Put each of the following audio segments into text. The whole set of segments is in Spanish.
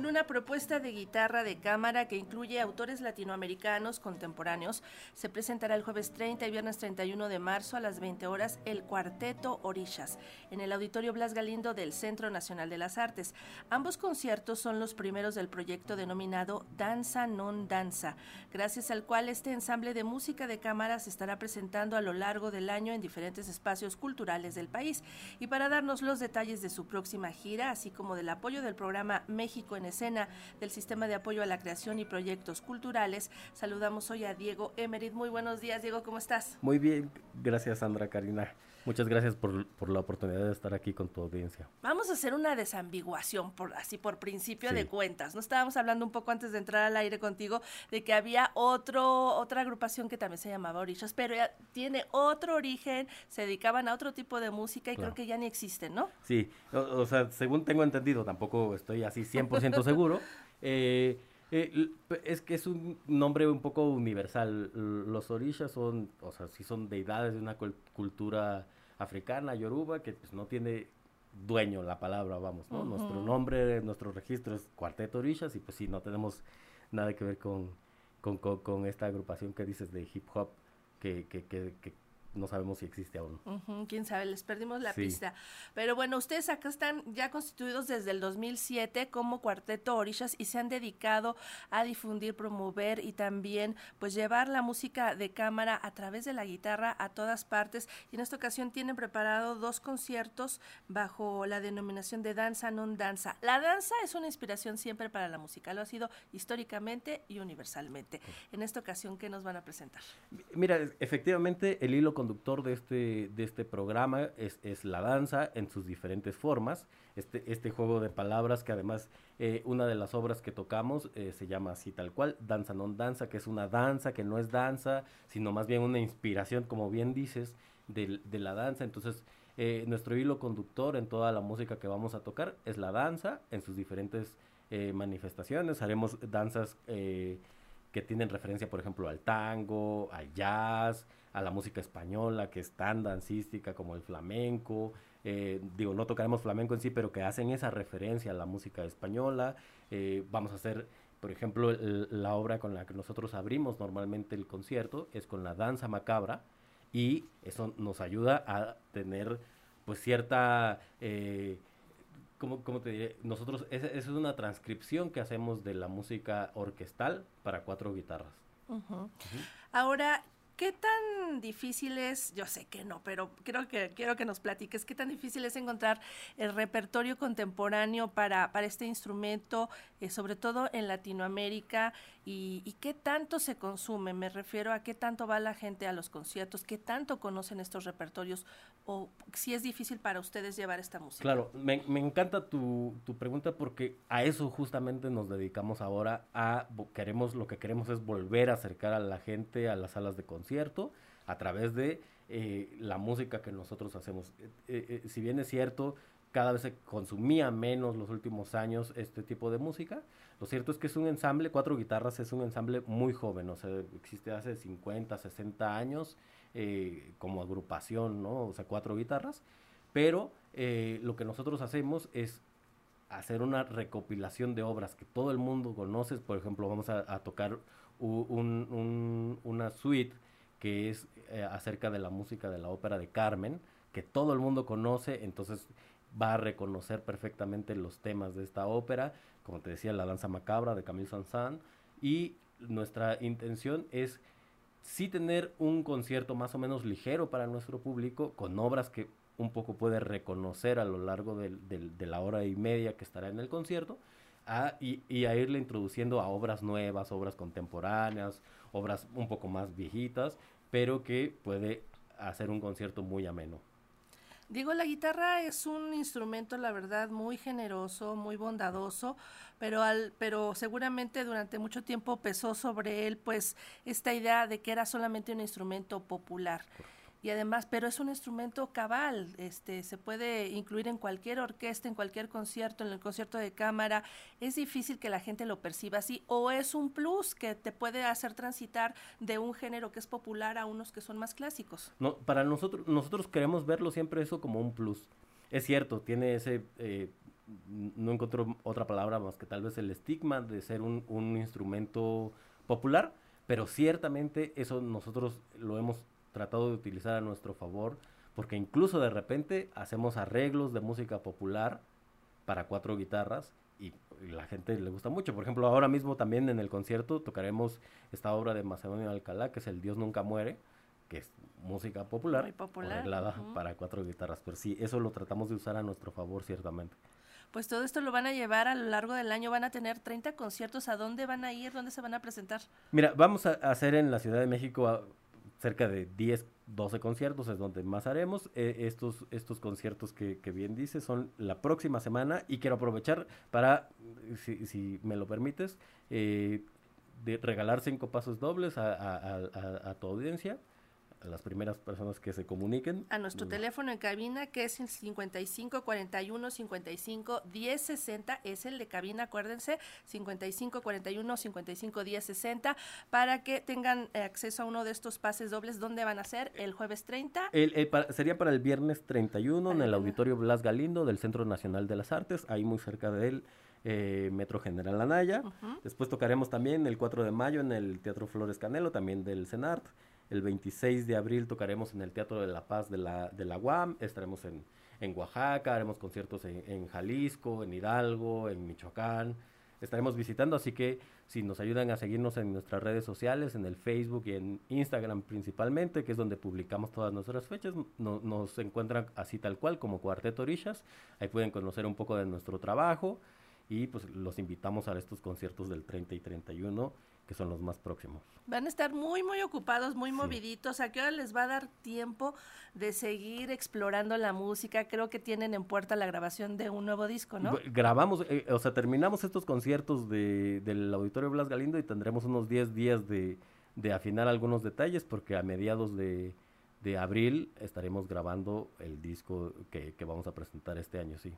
con una propuesta de guitarra de cámara que incluye autores latinoamericanos contemporáneos. Se presentará el jueves 30 y viernes 31 de marzo a las 20 horas el Cuarteto Orillas en el Auditorio Blas Galindo del Centro Nacional de las Artes. Ambos conciertos son los primeros del proyecto denominado Danza Non Danza, gracias al cual este ensamble de música de cámara se estará presentando a lo largo del año en diferentes espacios culturales del país. Y para darnos los detalles de su próxima gira, así como del apoyo del programa México en Escena del Sistema de Apoyo a la Creación y Proyectos Culturales, saludamos hoy a Diego Emerit. Muy buenos días, Diego, ¿cómo estás? Muy bien, gracias Sandra Karina. Muchas gracias por, por, la oportunidad de estar aquí con tu audiencia. Vamos a hacer una desambiguación, por, así por principio de cuentas. No estábamos hablando un poco antes de entrar al aire contigo de que había otro, otra agrupación que también se llamaba Orillas, pero tiene otro origen, se dedicaban a otro tipo de música y creo que ya ni existen, ¿no? Sí, o, sea, según tengo entendido, tampoco estoy así 100% seguro. Eh, eh, es que es un nombre un poco universal. Los orishas son, o sea, sí son deidades de una cultura africana, yoruba, que pues no tiene dueño la palabra, vamos, ¿no? Nuestro nombre, nuestro registro es Cuarteto Orishas y pues sí, no tenemos nada que ver con, con, con, esta agrupación que dices de hip hop que, que, que, que no sabemos si existe aún. Quién sabe, les perdimos la pista. Pero bueno, ustedes acá están ya constituidos desde el 2007 como Cuarteto Orishas y se han dedicado a difundir, promover y también pues llevar la música de cámara a través de la guitarra a todas partes. Y en esta ocasión tienen preparado dos conciertos bajo la denominación de danza non danza. La danza es una inspiración siempre para la música, lo ha sido históricamente y universalmente. En esta ocasión, ¿qué nos van a presentar? Mira, efectivamente el hilo conductor de este, de este programa es, es, la danza en sus diferentes formas, este, este juego de palabras que además eh, una de las obras que tocamos eh, se llama así tal cual, Danza non danza, que es una danza que no es danza, sino más bien una inspiración, como bien dices, de, de la danza. Entonces, eh, nuestro hilo conductor en toda la música que vamos a tocar es la danza en sus diferentes manifestaciones. Haremos danzas que tienen referencia, por ejemplo, al tango, al jazz, a la música española, que es tan dancística como el flamenco. Eh, digo, no tocaremos flamenco en sí, pero que hacen esa referencia a la música española. Eh, vamos a hacer, por ejemplo, la obra con la que nosotros abrimos normalmente el concierto es con la danza macabra y eso nos ayuda a tener pues cierta... Eh, ¿cómo, te diré? Nosotros, esa es una transcripción que hacemos de la música orquestal para cuatro guitarras. Ahora, ¿Qué tan difícil es? Yo sé que no, pero creo que quiero que nos platiques. ¿Qué tan difícil es encontrar el repertorio contemporáneo para, para este instrumento, eh, sobre todo en Latinoamérica? Y, qué tanto se consume? Me refiero a qué tanto va la gente a los conciertos, qué tanto conocen estos repertorios, o si es difícil para ustedes llevar esta música. Claro, me, encanta tu, tu pregunta porque a eso justamente nos dedicamos ahora. A queremos lo que queremos es volver a acercar a la gente a las salas de conciertos cierto a través de eh, la música que nosotros hacemos. Eh, eh, si bien es cierto, cada vez se consumía menos los últimos años este tipo de música. Lo cierto es que es un ensamble, cuatro guitarras es un ensamble muy joven, o sea, existe hace 50, 60 años como agrupación, ¿no? O sea, cuatro guitarras. Pero lo que nosotros hacemos es hacer una recopilación de obras que todo el mundo conoce. Por ejemplo, vamos a, tocar una suite que es eh, acerca de la música de la ópera de Carmen, que todo el mundo conoce, entonces va a reconocer perfectamente los temas de esta ópera, como te decía, la danza macabra de Camille Saint-Saëns, y nuestra intención es sí tener un concierto más o menos ligero para nuestro público, con obras que un poco puede reconocer a lo largo de la hora y media que estará en el concierto, y, y, a irle introduciendo a obras nuevas, obras contemporáneas, obras un poco más viejitas, pero que puede hacer un concierto muy ameno. Digo, la guitarra es un instrumento, la verdad, muy generoso, muy bondadoso, pero al, pero seguramente durante mucho tiempo pesó sobre él, pues, esta idea de que era solamente un instrumento popular y además, pero es un instrumento cabal, este, se puede incluir en cualquier orquesta, en cualquier concierto, en el concierto de cámara, es difícil que la gente lo perciba así, o es un plus que te puede hacer transitar de un género que es popular a unos que son más clásicos. No, para nosotros, nosotros queremos verlo siempre eso como un plus. Es cierto, tiene ese, eh, no encuentro otra palabra más que tal vez el estigma de ser un, un instrumento popular, pero ciertamente eso nosotros lo hemos tratado de utilizar a nuestro favor, porque incluso de repente hacemos arreglos de música popular para cuatro guitarras y, la gente le gusta mucho. Por ejemplo, ahora mismo también en el concierto tocaremos esta obra de Macedonio Alcalá, que es El Dios Nunca Muere, que es música popular, Muy popular. arreglada para cuatro guitarras. Pero sí, eso lo tratamos de usar a nuestro favor, ciertamente. Pues todo esto lo van a llevar a lo largo del año, van a tener 30 conciertos, ¿a dónde van a ir? ¿Dónde se van a presentar? Mira, vamos a hacer en la Ciudad de México cerca de 10, 12 conciertos, es donde más haremos. Eh, estos, estos conciertos que, que bien dices son la próxima semana y quiero aprovechar para, si, si me lo permites, eh, regalar cinco pasos dobles a- a- a- a tu audiencia, a las primeras personas que se comuniquen. A nuestro Mm, teléfono en cabina, que es el 55 41 55 10 60, es el de cabina, acuérdense, 55 41 55 10 60, para que tengan eh, acceso a uno de estos pases dobles. ¿Dónde van a ser? El jueves 30. El- el sería para el viernes 31 en el. Auditorio Blas Galindo del Centro Nacional de las Artes, ahí muy cerca del eh, Metro General Anaya. Después tocaremos también el 4 de mayo en el Teatro Flores Canelo, también del CENART. El 26 de abril tocaremos en el Teatro de la Paz de la, de la UAM. Estaremos en, en Oaxaca, haremos conciertos en, Jalisco, en Hidalgo, en Michoacán. Estaremos visitando, así que si nos ayudan a seguirnos en nuestras redes sociales, en el Facebook y en Instagram principalmente, que es donde publicamos todas nuestras fechas, no- nos encuentran así tal cual como Cuarteto Orishas. Ahí pueden conocer un poco de nuestro trabajo y pues los invitamos a estos conciertos del 30 y 31 que son los más próximos. Van a estar muy, muy ocupados, muy Sí. moviditos. ¿A qué hora les va a dar tiempo de seguir explorando la música? Creo que tienen en puerta la grabación de un nuevo disco, ¿no? Grabamos, eh, o sea, terminamos estos conciertos de, del Auditorio Blas Galindo y tendremos unos 10 días de, de afinar algunos detalles porque a mediados de, de abril estaremos grabando el disco que, que vamos a presentar este año, sí.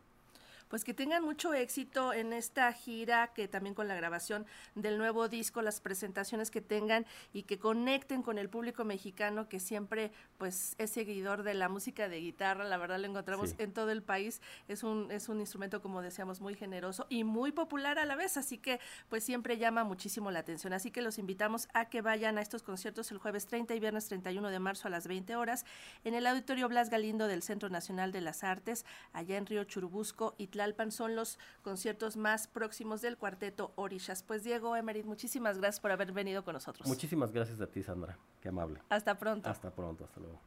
Pues que tengan mucho éxito en esta gira, que también con la grabación del nuevo disco, las presentaciones que tengan y que conecten con el público mexicano que siempre pues es seguidor de la música de guitarra, la verdad lo encontramos Sí. en todo el país, es un es un instrumento como decíamos muy generoso y muy popular a la vez, así que pues siempre llama muchísimo la atención, así que los invitamos a que vayan a estos conciertos el jueves 30 y viernes 31 de marzo a las 20 horas en el Auditorio Blas Galindo del Centro Nacional de las Artes, allá en Río Churubusco y Tlalpan son los conciertos más próximos del cuarteto Orishas. Pues Diego Emerit, muchísimas gracias por haber venido con nosotros. Muchísimas gracias a ti, Sandra. Qué amable. Hasta pronto. Hasta pronto, hasta luego.